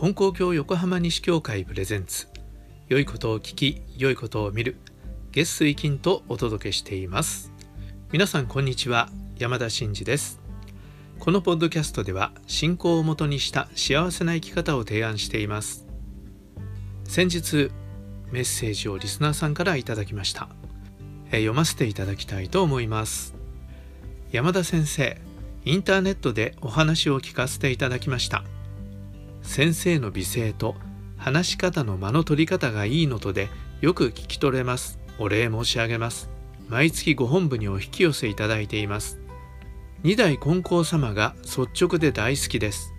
金光教横浜西教会プレゼンツ。良いことを聞き良いことを見る。月水金とお届けしています。皆さんこんにちは。山田真嗣です。このポッドキャストでは信仰をもとにした幸せな生き方を提案しています。先日メッセージをリスナーさんからいただきました。読ませていただきたいと思います。山田先生インターネットでお話を聞かせていただきました。先生の美声と話し方の間の取り方がいいのとでよく聞き取れます。お礼申し上げます。毎月ご本部にお引き寄せいただいています。二代金光様が率直で大好きです。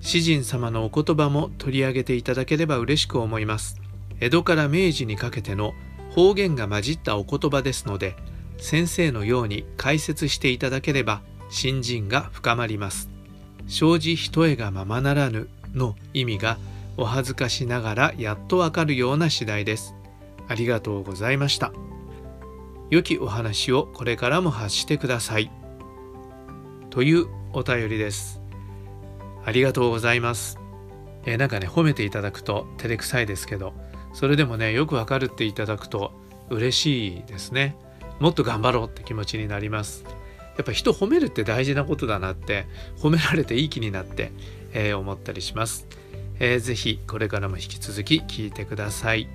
詩人様のお言葉も取り上げていただければ嬉しく思います。江戸から明治にかけての方言が混じったお言葉ですので先生のように解説していただければ新人が深まります。生じ一重がままならぬの意味がお恥ずかしながらやっとわかるような次第です。ありがとうございました。良きお話をこれからも発してください。というお便りです。ありがとうございます。えなんかね褒めていただくと照れくさいですけどそれでもねよくわかるっていただくと嬉しいですね。もっと頑張ろうって気持ちになります。やっぱ人褒めるって大事なことだなって褒められていい気になって、え、思ったりします、えー、ぜひこれからも引き続き聞いてください、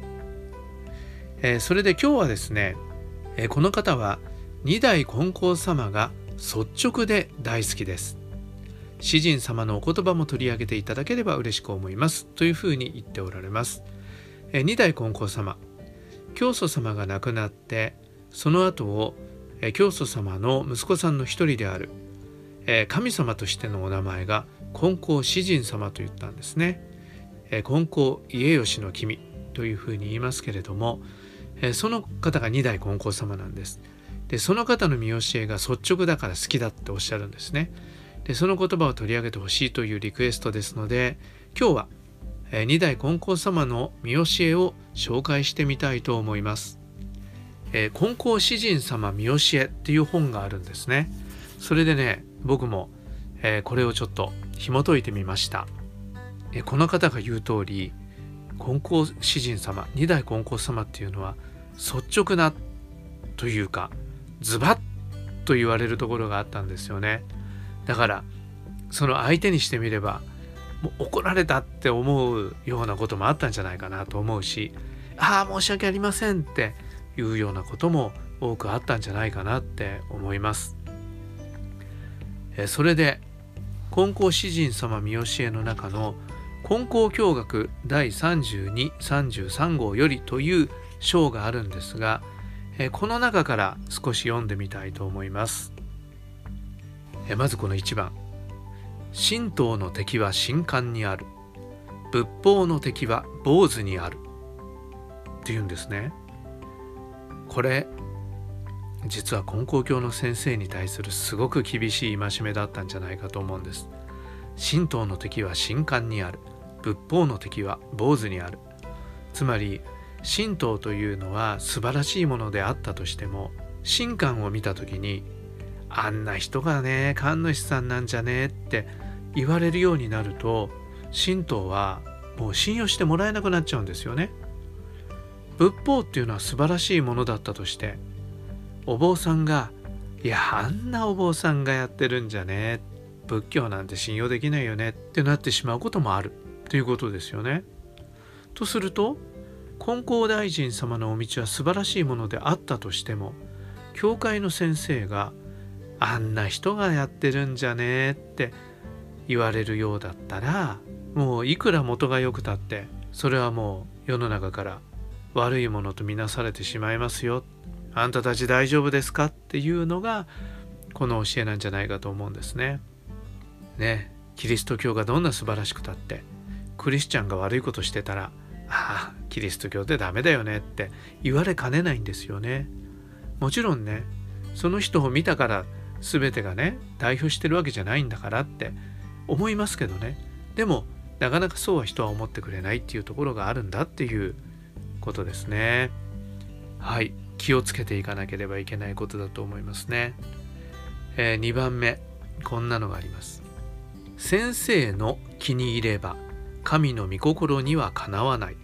えー、それで今日はですね、えー、この方は二代金光様が率直で大好きです。詩人様のお言葉も取り上げていただければ嬉しく思います。というふうに言っておられます、えー、二代金光様教祖様が亡くなってその後をえ教祖様の息子さんの一人であるえ神様としてのお名前が金光詩人様と言ったんですね。金光家吉の君というふうに言いますけれどもその方が二代金光様なんです。でその方の見教えが率直だから好きだっておっしゃるんですね。でその言葉を取り上げてほしいというリクエストですので今日は二代金光様の見教えを紹介してみたいと思います。え、金光詩人様見教えっていう本があるんですね。それでね、僕も、え、これをちょっと紐解いてみました。え、この方が言う通り、金光詩人様、二代金光様っていうのは率直なというか、ズバッと言われるところがあったんですよね。だから、その相手にしてみれば、もう怒られたって思うようなこともあったんじゃないかなと思うし、ああ、申し訳ありませんっていうようなことも多くあったんじゃないかなって思います。えそれで金光詩人様見教えの中の金光教学第3233号よりという章があるんですがこの中から少し読んでみたいと思います。まずこの1番「神道の敵は神官にある仏法の敵は坊主にある」っていうんですね。これ実は金光教の先生に対するすごく厳しい戒めだったんじゃないかと思うんです。神道の敵は神官にある仏法の敵は坊主にあるつまり神道というのは素晴らしいものであったとしても神官を見た時にあんな人がね神主さんなんじゃねって言われるようになると神道はもう信用してもらえなくなっちゃうんですよね。仏法っていうのは素晴らしいものだったとしてお坊さんが「いやあんなお坊さんがやってるんじゃね仏教なんて信用できないよね」ってなってしまうこともあるということですよね。とすると金光大臣様のお道は素晴らしいものであったとしても教会の先生が「あんな人がやってるんじゃねって言われるようだったらもういくら元が良くたってそれはもう世の中から悪いものとみなされてしまいますよあんたたち大丈夫ですか？っていうのがこの教えなんじゃないかと思うんですね。ねキリスト教がどんな素晴らしくたってクリスチャンが悪いことしてたらああキリスト教ってダメだよねって言われかねないんですよね。もちろんねその人を見たから全てがね代表してるわけじゃないんだからって思いますけどねでもなかなかそうは人は思ってくれないっていうところがあるんだっていうことですね。はい、気をつけていかなければいけないことだと思いますね。えー、2番目、こんなのがあります。先生の気に入れば神の御心にはかなわない。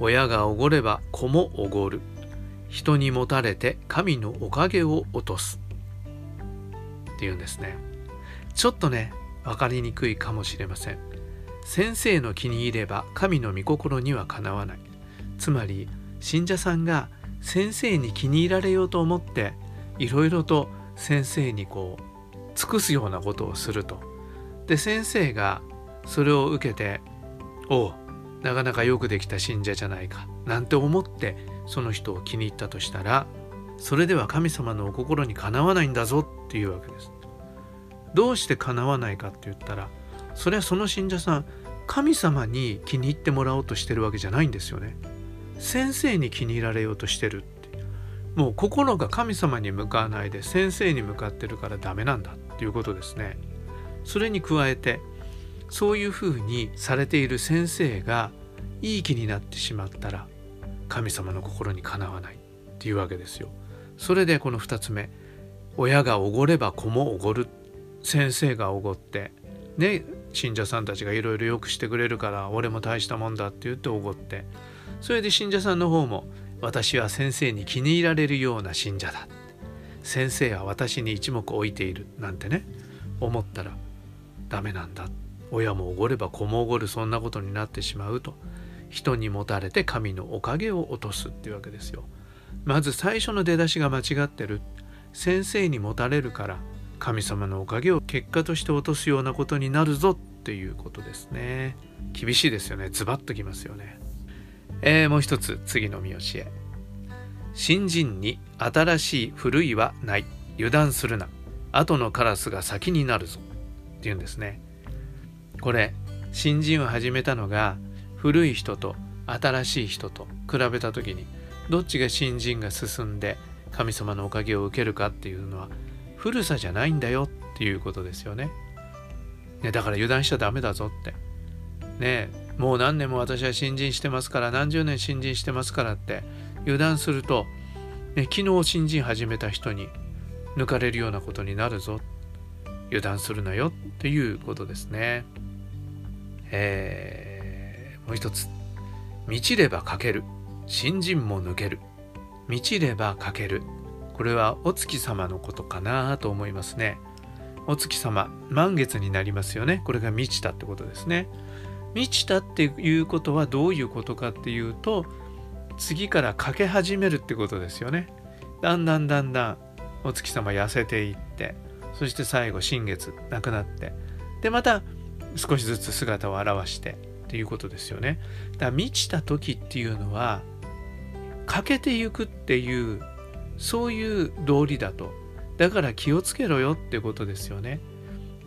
親がおごれば子もおごる。人に持たれて神のおかげを落とす。っていうんですね。ちょっとね分かりにくいかもしれません。先生の気に入れば神の御心にはかなわない。つまり信者さんが先生に気に入られようと思っていろいろと先生にこう尽くすようなことをするとで先生がそれを受けて「おうなかなかよくできた信者じゃないか」なんて思ってその人を気に入ったとしたらそれでは神様のお心にかなわないんだぞっていうわけです。どうしてかなわないかって言ったらそれはその信者さん神様に気に入ってもらおうとしてるわけじゃないんですよね。先生に気に入られようとしてるってもう心が神様に向かわないで先生に向かってるからダメなんだっていうことですね。それに加えてそういうふうにされている先生がいい気になってしまったら神様の心にかなわないっていうわけですよ。それでこの2つ目親がおごれば子もおごる先生がおごってね信者さんたちがいろいろよくしてくれるから俺も大したもんだって言っておごってそれで信者さんの方も私は先生に気に入られるような信者だ。先生は私に一目置いているなんてね。思ったらダメなんだ。親もおごれば子もおごるそんなことになってしまうと。人に持たれて神のおかげを落とすっていうわけですよ。まず最初の出だしが間違ってる。先生に持たれるから神様のおかげを結果として落とすようなことになるぞっていうことですね。厳しいですよね。ズバッときますよね。えー、もう一つ次の見教え。新人に新しい古いはない。油断するな。後のカラスが先になるぞ。っていうんですね。これ新人を始めたのが古い人と新しい人と比べた時にどっちが新人が進んで神様のおかげを受けるかっていうのは古さじゃないんだよ。っていうことですよね。ねだから油断しちゃダメだぞって。ねもう何年も私は新人してますから何十年新人してますからって油断すると、ね、昨日新人始めた人に抜かれるようなことになるぞ。油断するなよっていうことですね。えー、もう一つ。満ちればかける。新人も抜ける。満ちればかける。これはお月様のことかなと思いますね。お月様満月になりますよね。これが満ちたってことですね。満ちたっていうことはどういうことかっていうと次からかけ始めるってことですよね。だんだんだんだんお月様痩せていってそして最後新月なくなってでまた少しずつ姿を現してっていうことですよね。だから満ちた時っていうのは欠けていくっていうそういう道理だと。だから気をつけろよってことですよね。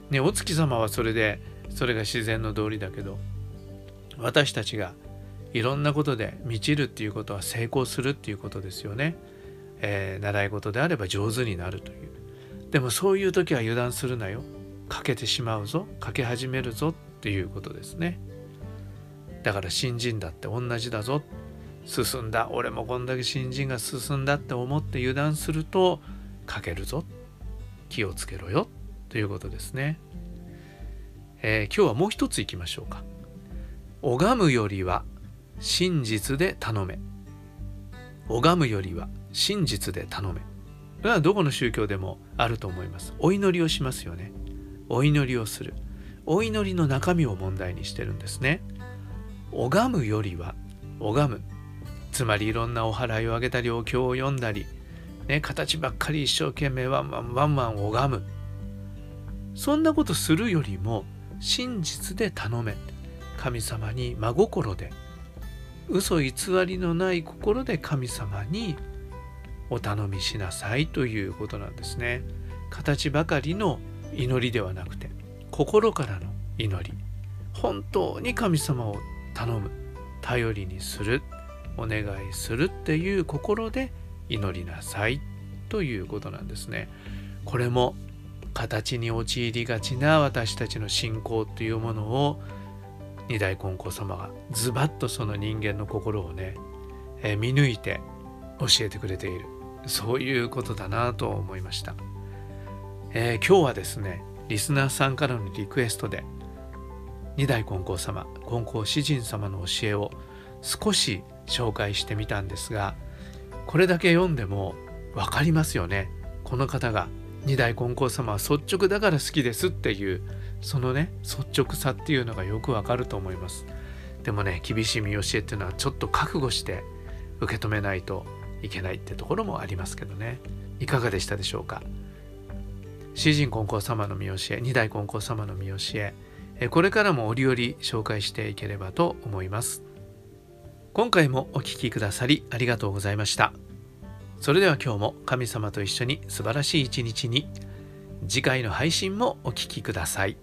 ねお月様はそれでそれが自然の道理だけど私たちがいろんなことで満ちるっていうことは成功するっていうことですよね。えー、習い事であれば上手になるという。でもそういう時は油断するなよ。かけてしまうぞ。かけ始めるぞっていうことですね。だから新人だって同じだぞ進んだ俺もこんだけ新人が進んだって思って油断するとかけるぞ気をつけろよということですね、えー、今日はもう一ついきましょうか拝むよりは真実で頼め。拝むよりは真実で頼め。これはどこの宗教でもあると思います。お祈りをしますよね。お祈りをする。お祈りの中身を問題にしてるんですね。拝むよりは拝む。つまりいろんなお祓いをあげたりお経を読んだり、ね、形ばっかり一生懸命ワンワンワンワン拝む。そんなことするよりも真実で頼め。神様に真心で嘘偽りのない心で神様にお頼みしなさいということなんですね。形ばかりの祈りではなくて心からの祈り。本当に神様を頼む。頼りにする。お願いするっていう心で祈りなさいということなんですね。これも形に陥りがちな私たちの信仰というものを二代金光様がズバッとその人間の心をね、えー、見抜いて教えてくれている。そういうことだなと思いました、えー、今日はですねリスナーさんからのリクエストで二代金光様金光詩人様の教えを少し紹介してみたんですがこれだけ読んでも分かりますよね。この方が二代金光様は率直だから好きですっていうそのね率直さっていうのがよくわかると思います。でもね厳しい見教えっていうのはちょっと覚悟して受け止めないといけないってところもありますけどね。いかがでしたでしょうか？詩人金光様の見教え二代金光様の見教えこれからも折々紹介していければと思います。今回もお聴きくださりありがとうございました。それでは今日も神様と一緒に素晴らしい一日に次回の配信もお聴きください。